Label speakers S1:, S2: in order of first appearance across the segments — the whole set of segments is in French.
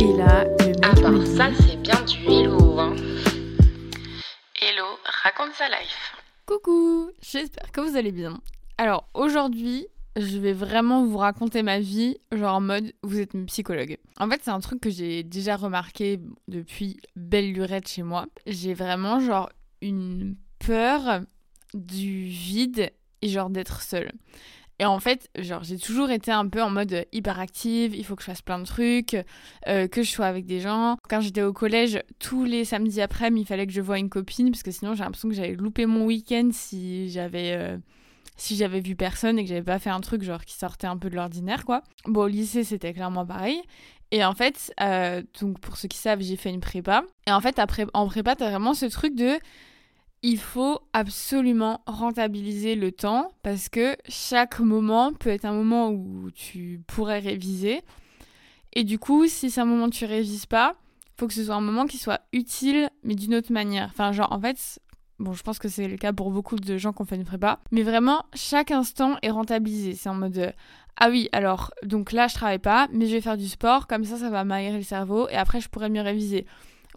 S1: Et là, le mec
S2: Ah bah ça c'est bien du hello hein. Hello, raconte sa life.
S1: Coucou, j'espère que vous allez bien. Alors aujourd'hui, je vais vraiment vous raconter ma vie, genre en mode vous êtes une psychologue. En fait, c'est un truc que j'ai déjà remarqué depuis belle lurette chez moi. J'ai vraiment genre une peur du vide et genre d'être seule. Et en fait, genre j'ai toujours été un peu en mode hyperactive, il faut que je fasse plein de trucs, euh, que je sois avec des gens. Quand j'étais au collège, tous les samedis après-midi, il fallait que je voie une copine parce que sinon j'ai l'impression que j'avais loupé mon week-end si j'avais euh, si j'avais vu personne et que j'avais pas fait un truc genre qui sortait un peu de l'ordinaire quoi. Bon au lycée c'était clairement pareil. Et en fait, euh, donc pour ceux qui savent, j'ai fait une prépa. Et en fait après en prépa t'as vraiment ce truc de il faut absolument rentabiliser le temps parce que chaque moment peut être un moment où tu pourrais réviser. Et du coup, si c'est un moment où tu révises pas, faut que ce soit un moment qui soit utile, mais d'une autre manière. Enfin, genre, en fait, bon, je pense que c'est le cas pour beaucoup de gens qui ont fait une prépa, mais vraiment, chaque instant est rentabilisé. C'est en mode, euh, ah oui, alors, donc là, je travaille pas, mais je vais faire du sport, comme ça, ça va m'aérer le cerveau, et après, je pourrais mieux réviser.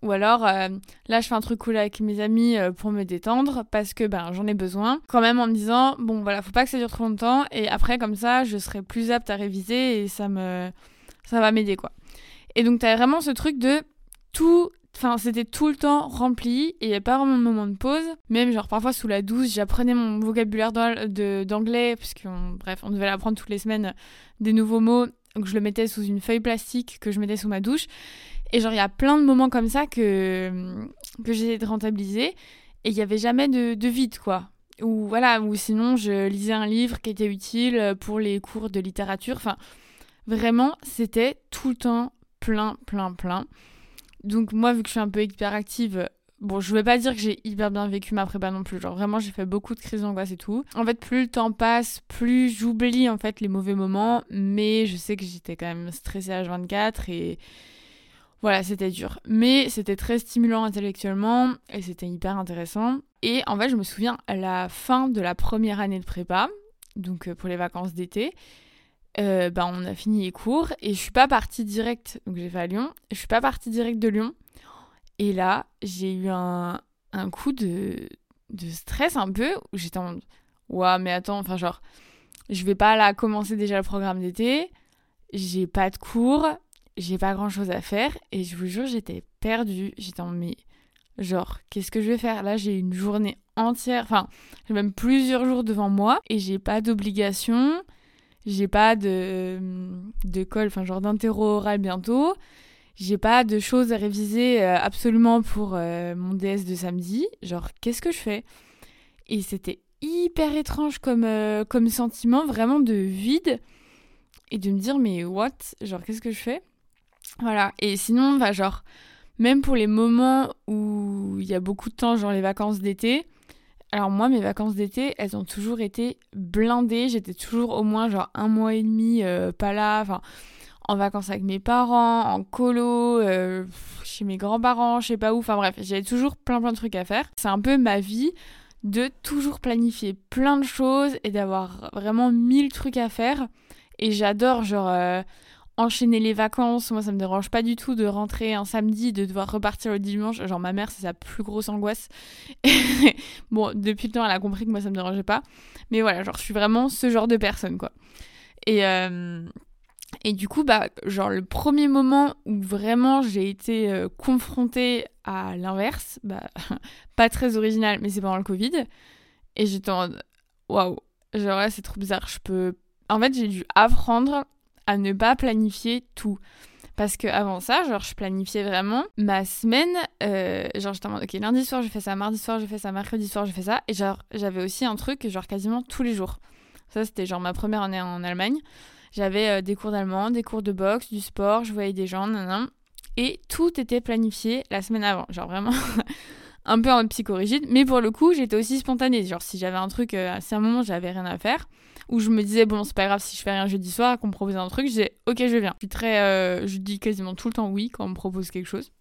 S1: Ou alors, euh, là, je fais un truc cool avec mes amis euh, pour me détendre parce que ben, j'en ai besoin. Quand même en me disant, bon, voilà, faut pas que ça dure trop longtemps. Et après, comme ça, je serai plus apte à réviser et ça me, ça va m'aider, quoi. Et donc, t'as vraiment ce truc de tout. Enfin, c'était tout le temps rempli et il n'y avait pas vraiment de moment de pause. Même, genre, parfois sous la douche, j'apprenais mon vocabulaire d'anglais, qu'on, bref, on devait l'apprendre toutes les semaines, des nouveaux mots. Donc, je le mettais sous une feuille plastique que je mettais sous ma douche. Et genre, il y a plein de moments comme ça que, que j'ai de rentabiliser. Et il n'y avait jamais de, de vide, quoi. Ou voilà, ou sinon, je lisais un livre qui était utile pour les cours de littérature. Enfin, vraiment, c'était tout le temps plein, plein, plein. Donc, moi, vu que je suis un peu hyperactive, bon, je vais pas dire que j'ai hyper bien vécu ma prépa non plus. Genre, vraiment, j'ai fait beaucoup de crises d'angoisse et tout. En fait, plus le temps passe, plus j'oublie, en fait, les mauvais moments. Mais je sais que j'étais quand même stressée à 24 et voilà, c'était dur. Mais c'était très stimulant intellectuellement et c'était hyper intéressant. Et en fait, je me souviens à la fin de la première année de prépa, donc euh, pour les vacances d'été, euh, bah, on a fini les cours et je suis pas partie direct, donc j'ai fait à Lyon, je suis pas partie direct de Lyon. Et là, j'ai eu un, un coup de, de stress un peu où j'étais en Ouah, mais attends, enfin, genre, je vais pas là commencer déjà le programme d'été, j'ai pas de cours, j'ai pas grand chose à faire et je vous jure j'étais perdue. J'étais en mais genre qu'est-ce que je vais faire? Là j'ai une journée entière enfin j'ai même plusieurs jours devant moi et j'ai pas d'obligation j'ai pas de de colle enfin genre d'interro oral bientôt. J'ai pas de choses à réviser euh, absolument pour euh, mon DS de samedi. Genre qu'est-ce que je fais? Et c'était hyper étrange comme euh, comme sentiment vraiment de vide et de me dire mais what? Genre qu'est-ce que je fais? Voilà, et sinon, bah, genre, même pour les moments où il y a beaucoup de temps, genre les vacances d'été, alors moi, mes vacances d'été, elles ont toujours été blindées. J'étais toujours au moins genre un mois et demi euh, pas là, en vacances avec mes parents, en colo, euh, chez mes grands-parents, je sais pas où, enfin bref, j'avais toujours plein plein de trucs à faire. C'est un peu ma vie de toujours planifier plein de choses et d'avoir vraiment mille trucs à faire. Et j'adore, genre... euh, enchaîner les vacances. Moi, ça me dérange pas du tout de rentrer un samedi, de devoir repartir le dimanche. Genre, ma mère, c'est sa plus grosse angoisse. bon, depuis le temps, elle a compris que moi, ça me dérangeait pas. Mais voilà, genre, je suis vraiment ce genre de personne, quoi. Et, euh, et du coup, bah, genre, le premier moment où vraiment j'ai été euh, confrontée à l'inverse, bah, pas très original, mais c'est pendant le Covid. Et j'étais en waouh, genre là, c'est trop bizarre. Je peux. En fait, j'ai dû apprendre à ne pas planifier tout. Parce que avant ça, genre, je planifiais vraiment ma semaine. euh, genre, j'étais en mode, ok, lundi soir, je fais ça, mardi soir, je fais ça, mercredi soir, je fais ça. Et genre, j'avais aussi un truc, genre, quasiment tous les jours. Ça, c'était genre ma première année en Allemagne. J'avais euh, des cours d'allemand, des cours de boxe, du sport, je voyais des gens, nan, Et tout était planifié la semaine avant. Genre, vraiment. un peu en psychorigide, mais pour le coup, j'étais aussi spontanée. Genre, si j'avais un truc, euh, c'est un moment, j'avais rien à faire, où je me disais, bon, c'est pas grave si je fais rien jeudi soir, qu'on me propose un truc, je disais, ok, je viens. Je suis très, euh, je dis quasiment tout le temps oui quand on me propose quelque chose.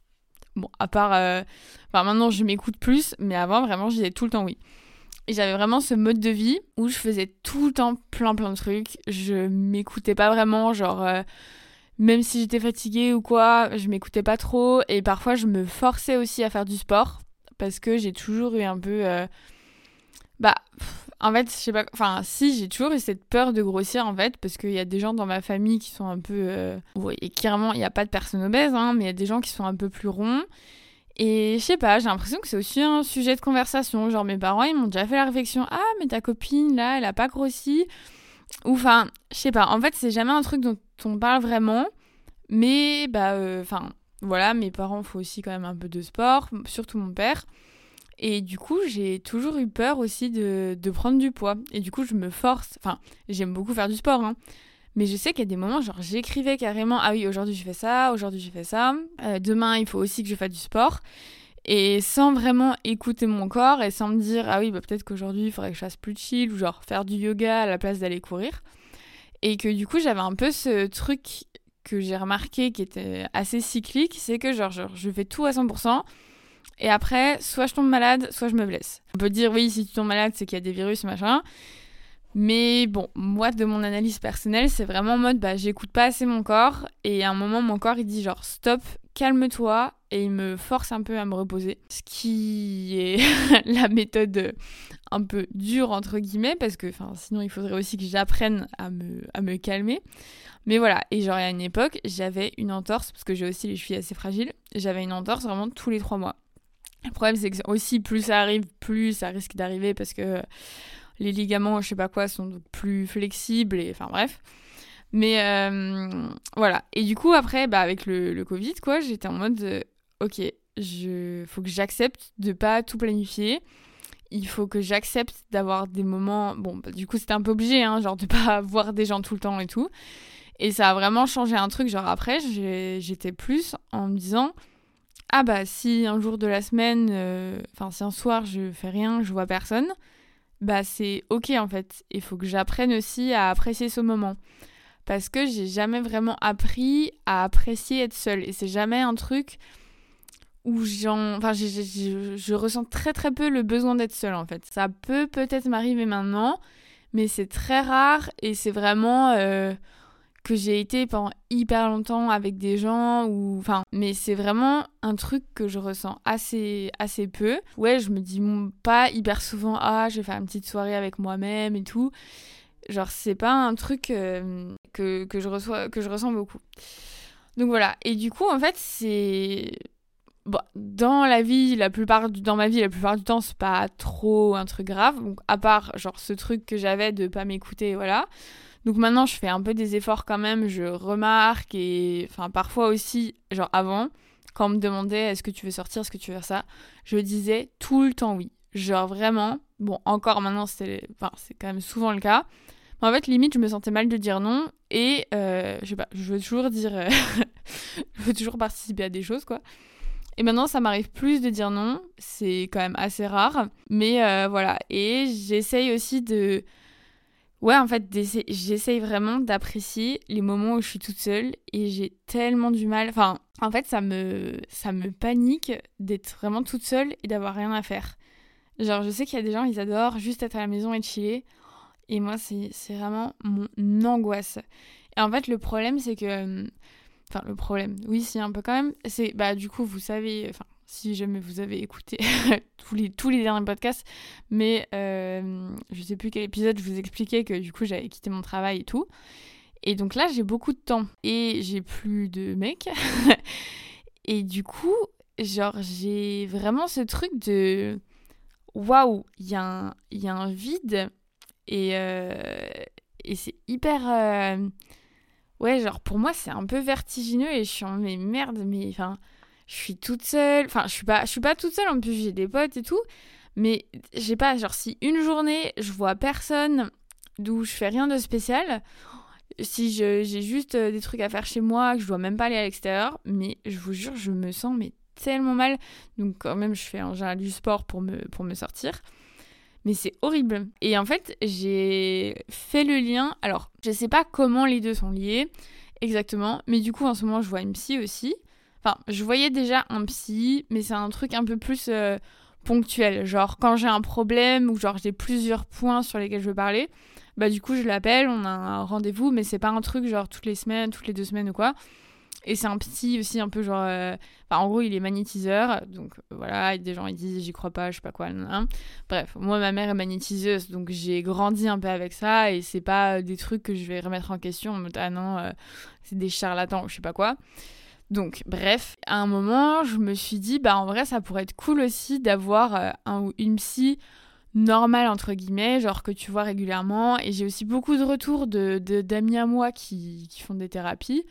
S1: Bon, à part, euh, enfin, maintenant, je m'écoute plus, mais avant, vraiment, je disais tout le temps oui. Et j'avais vraiment ce mode de vie où je faisais tout le temps plein plein de trucs. Je m'écoutais pas vraiment, genre, euh, même si j'étais fatiguée ou quoi, je m'écoutais pas trop. Et parfois, je me forçais aussi à faire du sport parce que j'ai toujours eu un peu. Bah, en fait, je sais pas. Enfin, si, j'ai toujours eu cette peur de grossir en fait, parce qu'il y a des gens dans ma famille qui sont un peu. Euh... Oui, et clairement, il n'y a pas de personnes obèses, hein, mais il y a des gens qui sont un peu plus ronds. Et je sais pas, j'ai l'impression que c'est aussi un sujet de conversation. Genre, mes parents, ils m'ont déjà fait la réflexion Ah, mais ta copine, là, elle a pas grossi. Ou enfin, je sais pas. En fait, c'est jamais un truc dont on parle vraiment. Mais, bah, euh, enfin, voilà, mes parents font aussi quand même un peu de sport, surtout mon père. Et du coup, j'ai toujours eu peur aussi de, de, prendre du poids. Et du coup, je me force. Enfin, j'aime beaucoup faire du sport, hein. Mais je sais qu'il y a des moments, genre, j'écrivais carrément Ah oui, aujourd'hui, je fais ça, aujourd'hui, je fais ça. Euh, demain, il faut aussi que je fasse du sport. Et sans vraiment écouter mon corps et sans me dire Ah oui, bah, peut-être qu'aujourd'hui, il faudrait que je fasse plus de chill ou genre faire du yoga à la place d'aller courir. Et que du coup, j'avais un peu ce truc que j'ai remarqué qui était assez cyclique, c'est que genre, genre, je fais tout à 100%. Et après, soit je tombe malade, soit je me blesse. On peut dire, oui, si tu tombes malade, c'est qu'il y a des virus, machin. Mais bon, moi, de mon analyse personnelle, c'est vraiment en mode, bah, j'écoute pas assez mon corps. Et à un moment, mon corps, il dit genre, stop, calme-toi. Et il me force un peu à me reposer. Ce qui est la méthode un peu dure, entre guillemets, parce que sinon, il faudrait aussi que j'apprenne à me, à me calmer. Mais voilà, et genre à une époque, j'avais une entorse, parce que j'ai aussi les chevilles assez fragiles, j'avais une entorse vraiment tous les trois mois. Le problème, c'est que aussi, plus ça arrive, plus ça risque d'arriver, parce que les ligaments, je sais pas quoi, sont plus flexibles, et enfin bref. Mais euh, voilà, et du coup, après, bah, avec le, le Covid, quoi, j'étais en mode, euh, ok, je faut que j'accepte de pas tout planifier il faut que j'accepte d'avoir des moments. Bon, bah, du coup, c'était un peu obligé, hein, genre de pas voir des gens tout le temps et tout. Et ça a vraiment changé un truc. Genre après, j'étais plus en me disant Ah bah si un jour de la semaine, euh, enfin si un soir je fais rien, je vois personne, bah c'est ok en fait. Il faut que j'apprenne aussi à apprécier ce moment. Parce que j'ai jamais vraiment appris à apprécier être seule. Et c'est jamais un truc où j'en. Enfin, je ressens très très peu le besoin d'être seule en fait. Ça peut peut-être m'arriver maintenant, mais c'est très rare et c'est vraiment. Euh, que j'ai été pendant hyper longtemps avec des gens ou enfin mais c'est vraiment un truc que je ressens assez assez peu. Ouais je me dis pas hyper souvent ah je vais faire une petite soirée avec moi-même et tout genre c'est pas un truc que, que je reçois que je ressens beaucoup. Donc voilà. Et du coup en fait c'est dans la vie la plupart dans ma vie la plupart du temps c'est pas trop un truc grave. Donc à part genre ce truc que j'avais de pas m'écouter voilà donc maintenant, je fais un peu des efforts quand même, je remarque et enfin parfois aussi, genre avant, quand on me demandait est-ce que tu veux sortir, est-ce que tu veux faire ça, je disais tout le temps oui. Genre vraiment, bon encore maintenant c'est enfin, quand même souvent le cas. Mais en fait limite je me sentais mal de dire non et euh, je sais pas, je veux toujours dire, euh, je veux toujours participer à des choses quoi. Et maintenant, ça m'arrive plus de dire non. C'est quand même assez rare. Mais euh, voilà. Et j'essaye aussi de Ouais, en fait, j'essaye vraiment d'apprécier les moments où je suis toute seule et j'ai tellement du mal. Enfin, en fait, ça me, ça me panique d'être vraiment toute seule et d'avoir rien à faire. Genre, je sais qu'il y a des gens, ils adorent juste être à la maison et chiller. Et moi, c'est vraiment mon angoisse. Et en fait, le problème, c'est que. Enfin, le problème, oui, si, un peu quand même. C'est, bah, du coup, vous savez. Si jamais vous avez écouté tous, les, derniers podcasts, mais euh, je sais plus quel épisode je vous expliquais que du coup j'avais quitté mon travail et tout. Et donc là j'ai beaucoup de temps et j'ai plus de mecs. et du coup, genre j'ai vraiment ce truc de waouh, il y, a un vide et, euh, et c'est hyper. Euh, ouais, genre pour moi c'est un peu vertigineux et je suis en mais merde, mais enfin je suis toute seule. Enfin, je suis pas, je suis pas toute seule. En plus, j'ai des potes et tout. Mais j'ai pas, genre, si une journée, je vois personne d'où je fais rien de spécial, si j'ai juste euh, des trucs à faire chez moi, que je dois même pas aller à l'extérieur, mais je vous jure, je me sens mais tellement mal. Donc, quand même, je fais en général du sport pour me, pour me sortir. Mais c'est horrible. Et en fait, j'ai fait le lien. Alors, je sais pas comment les deux sont liés exactement, mais du coup, en ce moment, je vois une psy aussi. Enfin, je voyais déjà un psy, mais c'est un truc un peu plus euh, ponctuel. Genre, quand j'ai un problème ou genre j'ai plusieurs points sur lesquels je veux parler, bah du coup je l'appelle, on a un rendez-vous, mais c'est pas un truc genre toutes les semaines, toutes les deux semaines ou quoi. Et c'est un psy aussi un peu genre... euh, en gros, il est magnétiseur. Donc euh, voilà, des gens ils disent j'y crois pas, je sais pas quoi. Bref, moi ma mère est magnétiseuse, donc j'ai grandi un peu avec ça. Et c'est pas des trucs que je vais remettre en question en mode ah non, c'est des charlatans ou je sais pas quoi. Donc bref, à un moment, je me suis dit, bah en vrai, ça pourrait être cool aussi d'avoir euh, un ou une psy normale entre guillemets, genre que tu vois régulièrement. Et j'ai aussi beaucoup de retours de de- d'amis à moi qui, qui font des thérapies.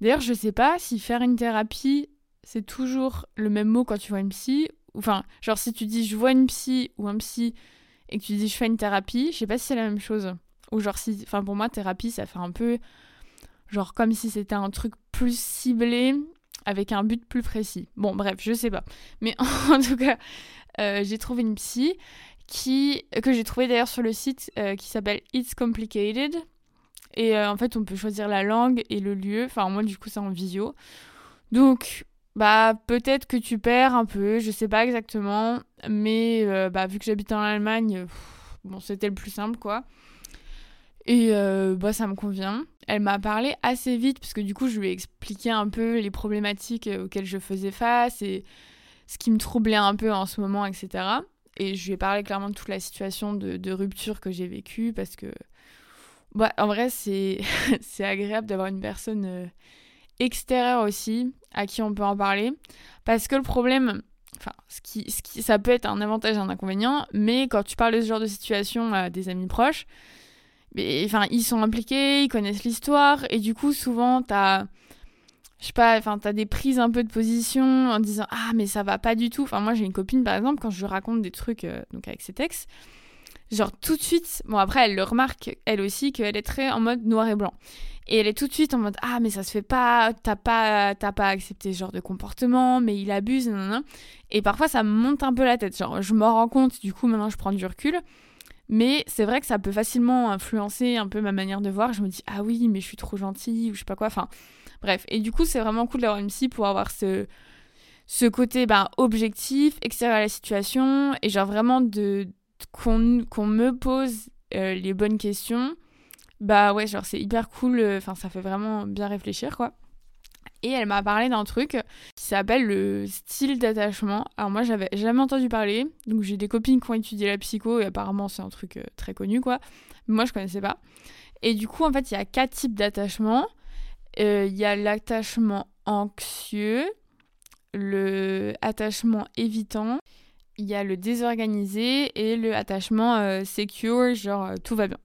S1: D'ailleurs, je sais pas si faire une thérapie, c'est toujours le même mot quand tu vois une psy. Enfin, genre si tu dis je vois une psy ou un psy et que tu dis je fais une thérapie, je sais pas si c'est la même chose. Ou genre si, enfin pour moi thérapie ça fait un peu genre comme si c'était un truc plus ciblé avec un but plus précis. Bon bref, je sais pas. Mais en tout cas, euh, j'ai trouvé une psy que j'ai trouvé d'ailleurs sur le site euh, qui s'appelle It's Complicated. Et euh, en fait, on peut choisir la langue et le lieu. Enfin, moi, du coup, c'est en visio. Donc, bah, peut-être que tu perds un peu, je sais pas exactement. Mais bah, vu que j'habite en Allemagne, c'était le plus simple, quoi. Et euh, bah, ça me convient. Elle m'a parlé assez vite, parce que du coup, je lui ai expliqué un peu les problématiques euh, auxquelles je faisais face et ce qui me troublait un peu en ce moment, etc. Et je lui ai parlé clairement de toute la situation de, rupture que j'ai vécue, parce que bah, en vrai, c'est c'est agréable d'avoir une personne euh, extérieure aussi à qui on peut en parler. Parce que le problème, enfin, ce qui, ce qui, ça peut être un avantage et un inconvénient, mais quand tu parles de ce genre de situation à des amis proches, mais, enfin, ils sont impliqués, ils connaissent l'histoire, et du coup, souvent, t'as. Je sais pas, enfin, t'as des prises un peu de position en disant Ah, mais ça va pas du tout. Enfin, moi, j'ai une copine, par exemple, quand je raconte des trucs euh, donc avec ses textes, genre tout de suite, bon après elle le remarque elle aussi qu'elle est très en mode noir et blanc. Et elle est tout de suite en mode ah mais ça se fait pas, t'as pas t'as pas accepté ce genre de comportement, mais il abuse, nanana. Et parfois ça monte un peu la tête, genre je m'en rends compte, du coup maintenant je prends du recul. Mais c'est vrai que ça peut facilement influencer un peu ma manière de voir. Je me dis ah oui mais je suis trop gentille ou je sais pas quoi. Enfin bref. Et du coup c'est vraiment cool d'avoir une psy pour avoir ce ce côté ben, objectif, extérieur à la situation et genre vraiment de qu'on qu'on me pose euh, les bonnes questions, bah ouais, genre c'est hyper cool, enfin ça fait vraiment bien réfléchir quoi. Et elle m'a parlé d'un truc qui s'appelle le style d'attachement. Alors moi j'avais jamais entendu parler, donc j'ai des copines qui ont étudié la psycho et apparemment c'est un truc euh, très connu quoi. Moi je connaissais pas. Et du coup en fait il y a quatre types d'attachement. Euh, Il y a l'attachement anxieux, le attachement évitant, il y a le désorganisé et le attachement euh, secure, genre euh, tout va bien.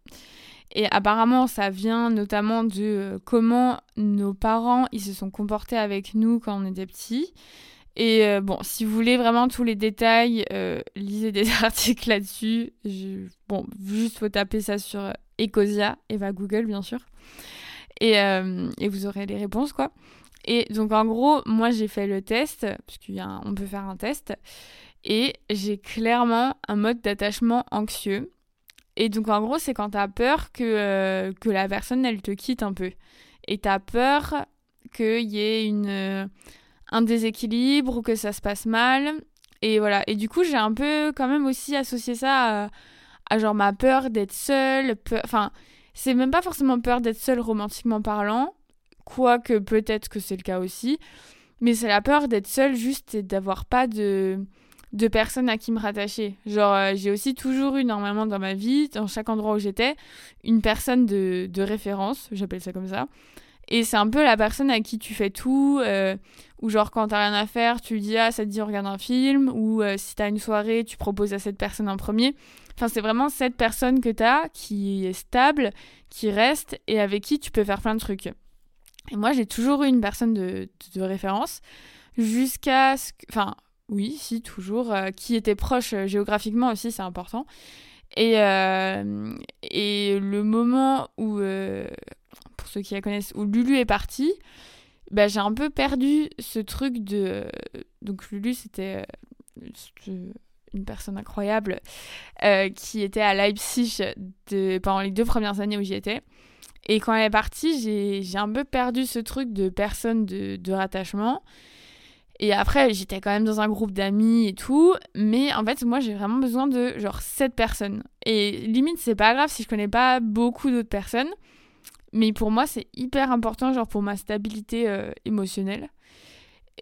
S1: Et apparemment, ça vient notamment de euh, comment nos parents ils se sont comportés avec nous quand on était petits. Et euh, bon, si vous voulez vraiment tous les détails, euh, lisez des articles là-dessus. Je- Bon, juste faut taper ça sur Ecosia, Eva Google bien sûr. Et, et vous aurez les réponses quoi. Et donc en gros, moi j'ai fait le test, parce qu'on peut faire un test. Et j'ai clairement un mode d'attachement anxieux. Et donc en gros, c'est quand t'as peur que, euh, que la personne, elle te quitte un peu. Et t'as peur qu'il y ait une, euh, un déséquilibre ou que ça se passe mal. Et voilà. Et du coup, j'ai un peu quand même aussi associé ça à, genre ma peur d'être seule. peur- Enfin, c'est même pas forcément peur d'être seule romantiquement parlant. Quoique peut-être que c'est le cas aussi. Mais c'est la peur d'être seule juste et d'avoir pas de de personnes à qui me rattacher. Genre, euh, j'ai aussi toujours eu normalement dans ma vie, dans chaque endroit où j'étais, une personne de, de référence, j'appelle ça comme ça. Et c'est un peu la personne à qui tu fais tout, euh, ou genre quand t'as rien à faire, tu lui dis ah ça te dit on regarde un film, ou euh, si t'as une soirée, tu proposes à cette personne en premier. Enfin c'est vraiment cette personne que t'as qui est stable, qui reste et avec qui tu peux faire plein de trucs. Et moi j'ai toujours eu une personne de, de, de référence jusqu'à ce que, enfin oui, si, toujours, euh, qui était proche euh, géographiquement aussi, c'est important. Et, euh, et le moment où, pour ceux qui la connaissent, où Lulu est partie, bah, j'ai un peu perdu ce truc de... Donc Lulu, c'était une personne incroyable qui était à Leipzig pendant les deux premières années où j'y étais. Et quand elle est partie, j'ai j'ai un peu perdu ce truc de personne de, de rattachement. Et après, j'étais quand même dans un groupe d'amis et tout. Mais en fait, moi, j'ai vraiment besoin de genre 7 personnes. Et limite, c'est pas grave si je connais pas beaucoup d'autres personnes. Mais pour moi, c'est hyper important, genre pour ma stabilité euh, émotionnelle.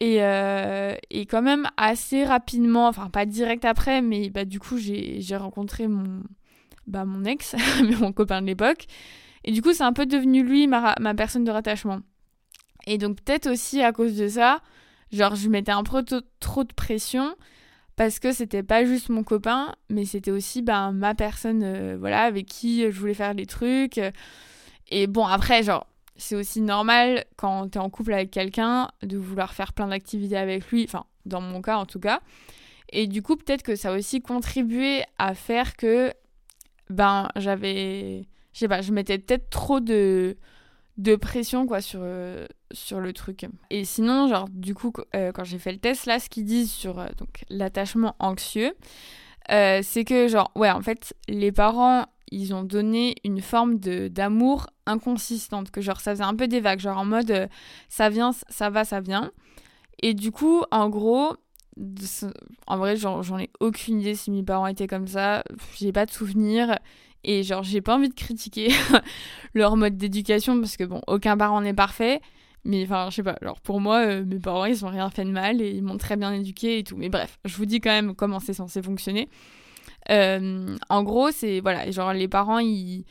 S1: Et, euh, et, quand même assez rapidement, enfin pas direct après, mais bah, du coup, j'ai rencontré mon, bah, mon ex, mon copain de l'époque. Et du coup, c'est un peu devenu lui ma, ma personne de rattachement. Et donc, peut-être aussi à cause de ça, Genre, je mettais un peu trop de pression parce que c'était pas juste mon copain, mais c'était aussi ben, ma personne euh, voilà, avec qui je voulais faire des trucs. Et bon, après, genre, c'est aussi normal quand t'es en couple avec quelqu'un de vouloir faire plein d'activités avec lui, enfin, dans mon cas en tout cas. Et du coup, peut-être que ça a aussi contribué à faire que, ben, j'avais. Je sais pas, je mettais peut-être trop de de pression quoi sur euh, sur le truc. Et sinon genre du coup euh, quand j'ai fait le test là ce qu'ils disent sur euh, donc l'attachement anxieux c'est que genre ouais en fait les parents ils ont donné une forme de d'amour inconsistante que genre ça faisait un peu des vagues genre en mode ça vient ça va ça vient. Et du coup en gros en vrai j'en ai aucune idée si mes parents étaient comme ça. J'ai pas de souvenir et genre, j'ai pas envie de critiquer leur mode d'éducation parce que bon, aucun parent n'est parfait. Mais enfin, je sais pas, genre pour moi, euh, mes parents, ils ont rien fait de mal et ils m'ont très bien éduqué et tout. Mais bref, je vous dis quand même comment c'est censé fonctionner. Euh, en gros, c'est voilà, genre les parents, ils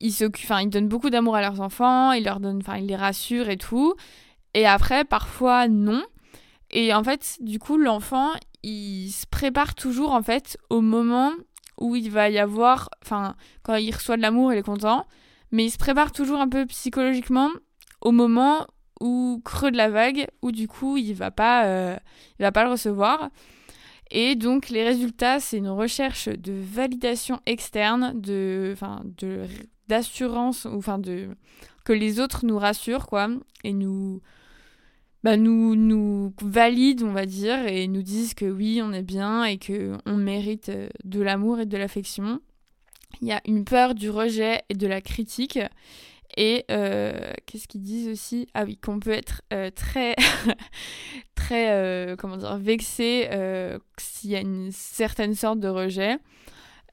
S1: ils s'occupent, ils donnent beaucoup d'amour à leurs enfants, ils leur donnent, enfin, ils les rassurent et tout. Et après, parfois, non. Et en fait, du coup, l'enfant, il se prépare toujours en fait au moment où il va y avoir, enfin, quand il reçoit de l'amour, il est content, mais il se prépare toujours un peu psychologiquement au moment où creux de la vague, où du coup il va pas, euh, il va pas le recevoir. Et donc les résultats, c'est une recherche de validation externe, de, enfin, de d'assurance, enfin de que les autres nous rassurent quoi, et nous bah, nous, nous valident, on va dire, et nous disent que oui, on est bien et qu'on mérite euh, de l'amour et de l'affection. Il y a une peur du rejet et de la critique. Et euh, qu'est-ce qu'ils disent aussi? Ah oui, qu'on peut être euh, très, très, comment dire, vexé s'il y a une certaine sorte de rejet.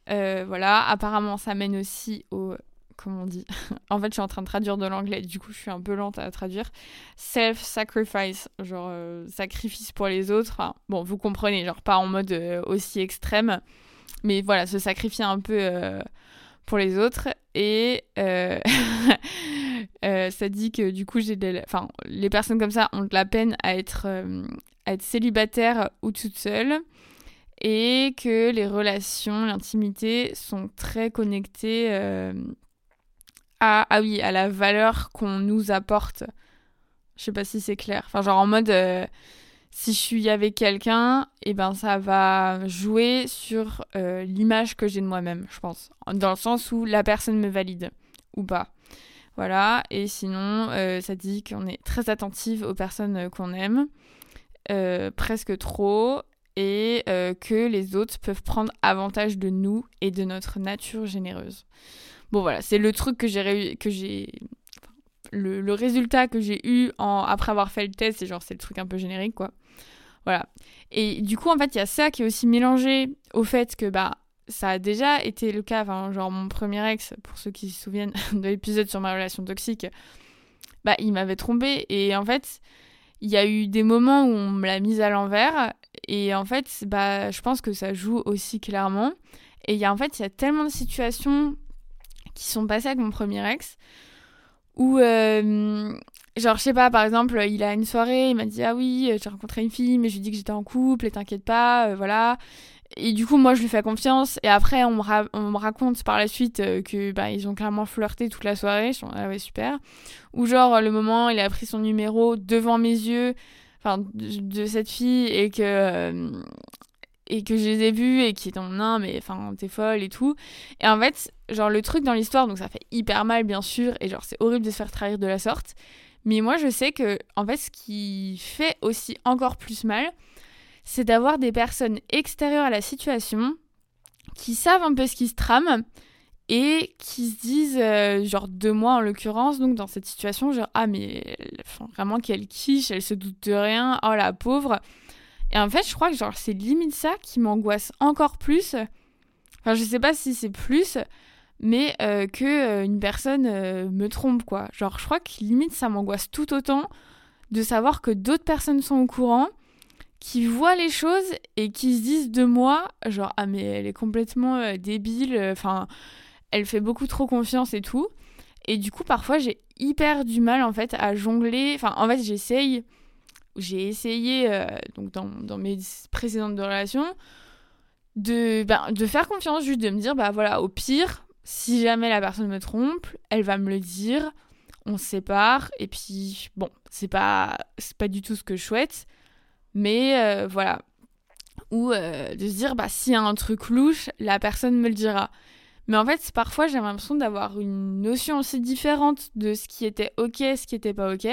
S1: voilà, apparemment, ça mène aussi au comment on dit En fait, je suis en train de traduire de l'anglais, du coup, je suis un peu lente à traduire. Self-sacrifice, genre euh, sacrifice pour les autres. bon, vous comprenez, genre pas en mode euh, aussi extrême, mais voilà, se sacrifier un peu euh, pour les autres. Et ça dit que du coup, j'ai enfin, les personnes comme ça ont de la peine à être, à être célibataires ou toutes seules et que les relations, l'intimité sont très connectées ah, ah oui, à la valeur qu'on nous apporte. Je sais pas si c'est clair. Enfin, genre en mode, euh, si je suis avec quelqu'un, eh ben ça va jouer sur euh, l'image que j'ai de moi-même, je pense. Dans le sens où la personne me valide ou pas. Voilà, et sinon, euh, ça dit qu'on est très attentive aux personnes qu'on aime, presque trop, et que les autres peuvent prendre avantage de nous et de notre nature généreuse. Bon voilà, c'est le truc que j'ai que j'ai le, résultat que j'ai eu après avoir fait le test, c'est genre c'est le truc un peu générique quoi. Voilà. Et du coup en fait, il y a ça qui est aussi mélangé au fait que bah ça a déjà été le cas, enfin, genre mon premier ex, pour ceux qui se souviennent de l'épisode sur ma relation toxique, bah il m'avait trompé et en fait, il y a eu des moments où on me l'a mise à l'envers et en fait, bah je pense que ça joue aussi clairement. Et il y a en fait, il y a tellement de situations qui sont passés avec mon premier ex. Où, euh, genre, je sais pas, par exemple, il a une soirée, il m'a dit Ah oui, j'ai rencontré une fille, mais je lui ai dit que j'étais en couple, et t'inquiète pas, euh, voilà. Et du coup, moi, je lui fais confiance. Et après, on me, on me raconte par la suite euh, que bah, ils ont clairement flirté toute la soirée. Je suis ah ouais, super. Ou genre, le moment, il a pris son numéro devant mes yeux, enfin, de, cette fille, et que et que je les ai vus et qui étaient non mais enfin t'es folle et tout. Et en fait genre le truc dans l'histoire donc ça fait hyper mal bien sûr et genre c'est horrible de se faire trahir de la sorte. Mais moi je sais que en fait ce qui fait aussi encore plus mal c'est d'avoir des personnes extérieures à la situation qui savent un peu ce qui se trame et qui se disent, euh, genre de moi en l'occurrence, donc dans cette situation, genre ah mais vraiment quelle quiche, elle se doute de rien, oh la pauvre. Et en fait, je crois que genre c'est limite ça qui m'angoisse encore plus. Enfin, je sais pas si c'est plus, mais euh, que euh, une personne me trompe quoi. Genre, je crois que limite ça m'angoisse tout autant de savoir que d'autres personnes sont au courant, qui voient les choses et qui se disent de moi, genre ah mais elle est complètement débile. Enfin elle fait beaucoup trop confiance et tout. Et du coup, parfois, j'ai hyper du mal en fait à jongler. Enfin, en fait, j'essaye. J'ai essayé, euh, donc dans, mes précédentes relations, de, ben, de faire confiance, juste de me dire, bah voilà, au pire, si jamais la personne me trompe, elle va me le dire, on sépare, et puis bon, c'est pas, pas du tout ce que je souhaite, mais euh, voilà. Ou euh, de se dire, bah s'il y a un truc louche, la personne me le dira. Mais en fait, parfois, j'ai l'impression d'avoir une notion aussi différente de ce qui était ok, ce qui était pas ok.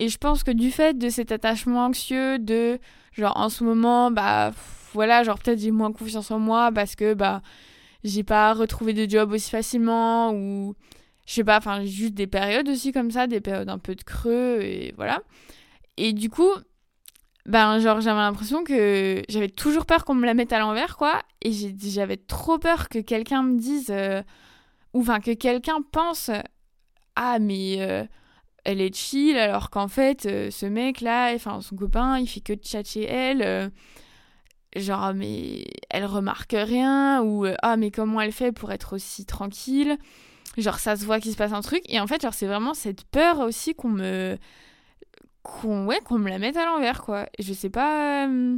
S1: Et je pense que du fait de cet attachement anxieux, de genre en ce moment, bah voilà, genre peut-être j'ai moins confiance en moi parce que bah j'ai pas retrouvé de job aussi facilement ou je sais pas, enfin juste des périodes aussi comme ça, des périodes un peu de creux et voilà. Et du coup, ben genre j'avais l'impression que j'avais toujours peur qu'on me la mette à l'envers quoi. Et j'avais trop peur que quelqu'un me dise euh, ou enfin que quelqu'un pense ah mais euh, elle est chill alors qu'en fait euh, ce mec là enfin son copain il fait que tchatcher elle genre mais elle remarque rien ou ah mais comment elle fait pour être aussi tranquille? Genre ça se voit qu'il se passe un truc. Et en fait genre c'est vraiment cette peur aussi qu'on me qu'on ouais, qu'on me la mette à l'envers, quoi. Et je sais pas. Euh,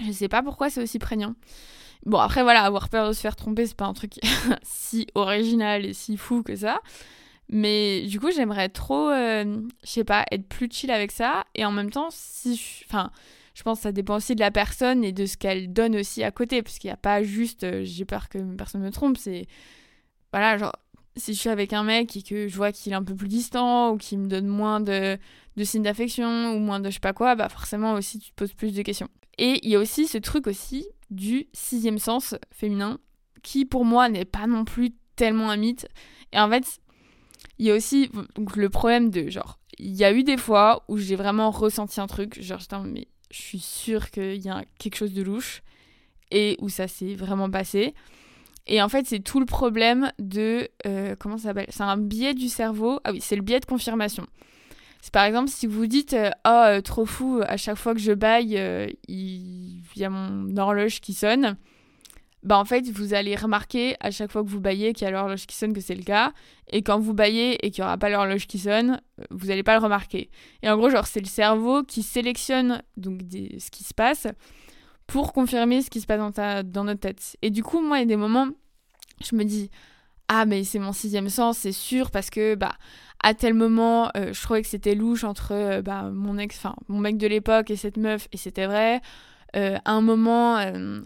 S1: je sais pas pourquoi c'est aussi prégnant. Bon, après, voilà, avoir peur de se faire tromper, c'est pas un truc si original et si fou que ça. Mais du coup, j'aimerais trop, euh, je sais pas, être plus chill avec ça. Et en même temps, si je. Enfin, je pense que ça dépend aussi de la personne et de ce qu'elle donne aussi à côté. Parce qu'il n'y a pas juste euh, j'ai peur que personne me trompe. C'est. Voilà, genre, si je suis avec un mec et que je vois qu'il est un peu plus distant ou qu'il me donne moins de, signes d'affection ou moins de je sais pas quoi, bah forcément aussi tu te poses plus de questions. Et il y a aussi ce truc aussi du sixième sens féminin qui pour moi n'est pas non plus tellement un mythe. Et en fait, il y a aussi donc, le problème de genre, il y a eu des fois où j'ai vraiment ressenti un truc, genre mais je suis sûre qu'il y a quelque chose de louche et où ça s'est vraiment passé. Et en fait, c'est tout le problème de. Euh, comment ça s'appelle? C'est un biais du cerveau. Ah oui, c'est le biais de confirmation. C'est par exemple si vous dites Oh, trop fou, à chaque fois que je baille, il y a mon horloge qui sonne. Bah en fait, vous allez remarquer à chaque fois que vous baillez qu'il y a l'horloge qui sonne que c'est le cas. Et quand vous baillez et qu'il n'y aura pas l'horloge qui sonne, vous n'allez pas le remarquer. Et en gros, genre, c'est le cerveau qui sélectionne donc ce qui se passe pour confirmer ce qui se passe dans, ta, dans notre tête. Et du coup, moi, il y a des moments, je me dis, ah, mais c'est mon sixième sens, c'est sûr, parce que, bah, à tel moment, euh, je trouvais que c'était louche entre euh, bah, mon ex, enfin, mon mec de l'époque et cette meuf, et c'était vrai. Euh, à un moment,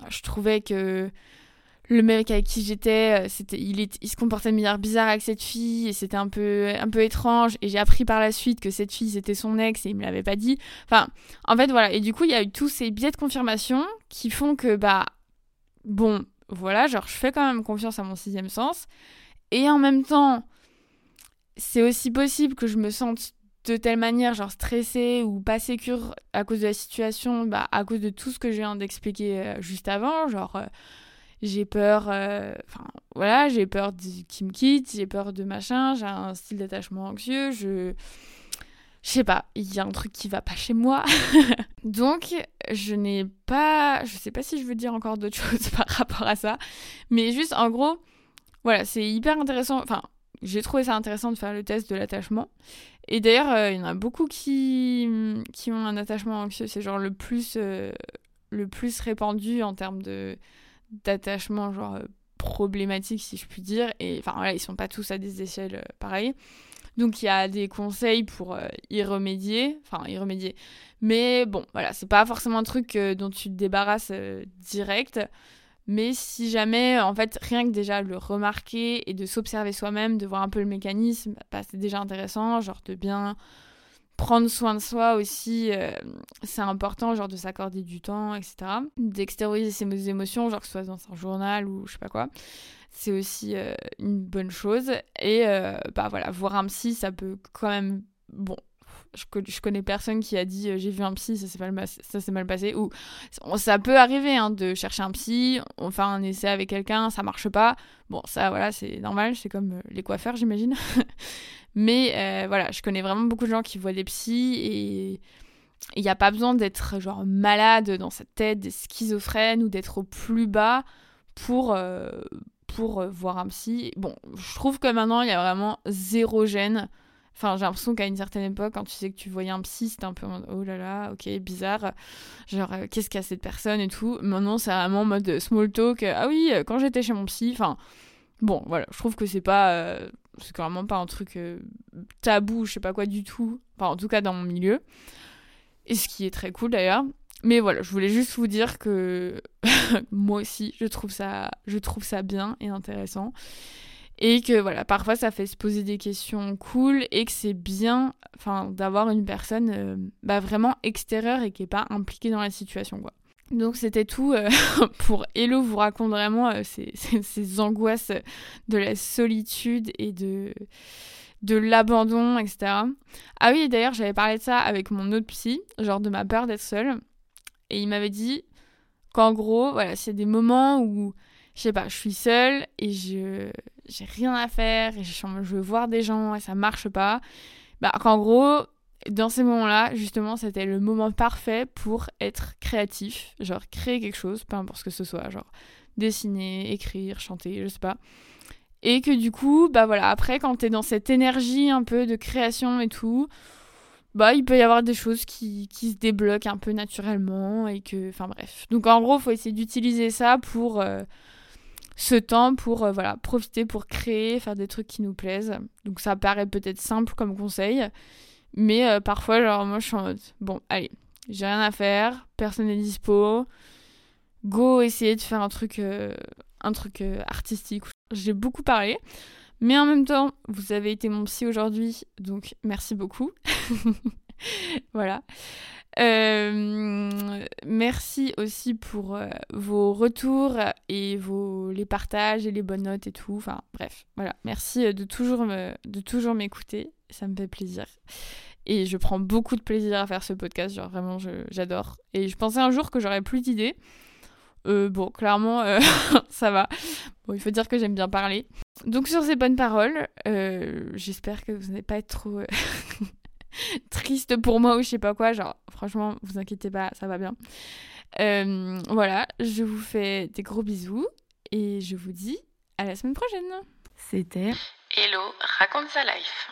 S1: je trouvais que le mec avec qui j'étais, euh, c'était, il, est, il se comportait de manière bizarre avec cette fille et c'était un peu, un peu étrange. Et j'ai appris par la suite que cette fille c'était son ex et il me l'avait pas dit. Enfin, en fait voilà. Et du coup, il y a eu tous ces biais de confirmation qui font que bah bon, voilà, genre je fais quand même confiance à mon sixième sens. Et en même temps, c'est aussi possible que je me sente de telle manière, genre stressée ou pas sécure à cause de la situation, bah, à cause de tout ce que je viens d'expliquer euh, juste avant, genre euh, j'ai peur, euh, enfin voilà, j'ai peur qu'il me quitte, j'ai peur de machin, j'ai un style d'attachement anxieux, je. Je sais pas, il y a un truc qui va pas chez moi. Donc, je n'ai pas. Je sais pas si je veux dire encore d'autres choses par rapport à ça. Mais juste, en gros, voilà, c'est hyper intéressant. Enfin, j'ai trouvé ça intéressant de faire le test de l'attachement. Et d'ailleurs, euh, il y en a beaucoup qui, qui ont un attachement anxieux. C'est genre le plus, euh, le plus répandu en termes de d'attachement genre euh, problématique si je puis dire. Et enfin voilà ils sont pas tous à des échelles euh, pareilles. Donc il y a des conseils pour euh, y remédier. Enfin y remédier. Mais bon voilà c'est pas forcément un truc dont tu te débarrasses direct. Mais si jamais en fait rien que déjà le remarquer et de s'observer soi-même de voir un peu le mécanisme bah, c'est déjà intéressant genre de bien prendre soin de soi aussi, euh, c'est important, genre de s'accorder du temps, etc. D'extérioriser ses émotions, genre que ce soit dans un journal ou je sais pas quoi. c'est aussi euh, une bonne chose. Et euh, bah voilà, voir un psy, ça peut quand même. Bon, je, je connais personne qui a dit j'ai vu un psy, ça s'est mal, ça mal passé. Ou ça peut arriver hein, de chercher un psy, on fait un essai avec quelqu'un, ça marche pas. Bon, ça voilà, c'est normal, c'est comme les coiffeurs, j'imagine. Mais voilà, je connais vraiment beaucoup de gens qui voient des psys et il n'y a pas besoin d'être genre malade dans sa tête, des schizophrènes ou d'être au plus bas pour, pour euh, voir un psy. Bon, je trouve que maintenant, il y a vraiment zéro gêne. Enfin, j'ai l'impression qu'à une certaine époque, quand tu sais que tu voyais un psy, c'était un peu oh là là, ok, bizarre. Genre, euh, qu'est-ce qu'il y a cette personne et tout. Maintenant, c'est vraiment en mode small talk. ah oui, euh, quand j'étais chez mon psy, enfin, bon, voilà, je trouve que c'est pas. C'est vraiment pas un truc tabou, je sais pas quoi du tout. Enfin, en tout cas, dans mon milieu. Et ce qui est très cool d'ailleurs. Mais voilà, je voulais juste vous dire que moi aussi, je trouve ça, je trouve ça bien et intéressant. Et que voilà, parfois ça fait se poser des questions cool et que c'est bien d'avoir une personne euh, bah, vraiment extérieure et qui n'est pas impliquée dans la situation. Donc c'était tout euh, pour Hello vous raconte vraiment euh, ces, angoisses de la solitude et de, de l'abandon, etc. Ah oui, d'ailleurs j'avais parlé de ça avec mon autre psy, genre de ma peur d'être seule. Et il m'avait dit qu'en gros, voilà, c'est des moments où, je sais pas, je suis seule et je j'ai rien à faire et je, veux voir des gens et ça marche pas. Bah, qu'en gros, dans ces moments-là, justement, c'était le moment parfait pour être créatif, genre créer quelque chose, peu importe ce que ce soit, genre dessiner, écrire, chanter, je sais pas. Et que du coup, bah voilà, après, quand t'es dans cette énergie un peu de création et tout, bah, il peut y avoir des choses qui, qui, se débloquent un peu naturellement et que, enfin bref. Donc en gros, faut essayer d'utiliser ça pour euh, ce temps, pour euh, voilà, profiter, pour créer, faire des trucs qui nous plaisent. Donc ça paraît peut-être simple comme conseil, mais euh, parfois, genre moi je suis en mode, bon, allez, j'ai rien à faire, personne n'est dispo, go essayer de faire un truc, un truc artistique. J'ai beaucoup parlé. Mais en même temps, vous avez été mon psy aujourd'hui, donc merci beaucoup. voilà. Euh, merci aussi pour euh, vos retours et vos les partages et les bonnes notes et tout. Enfin bref, voilà. Merci euh, de toujours m'écouter, ça me fait plaisir. Et je prends beaucoup de plaisir à faire ce podcast, genre vraiment j'adore. Et je pensais un jour que j'aurais plus d'idées. bon, clairement, ça va. Bon, il faut dire que j'aime bien parler. Donc sur ces bonnes paroles, j'espère que vous n'allez pas trop triste pour moi ou je sais pas quoi. Genre, franchement, vous inquiétez pas, ça va bien. Euh, voilà, je vous fais des gros bisous et je vous dis à la semaine prochaine. C'était
S2: Hello, raconte sa life.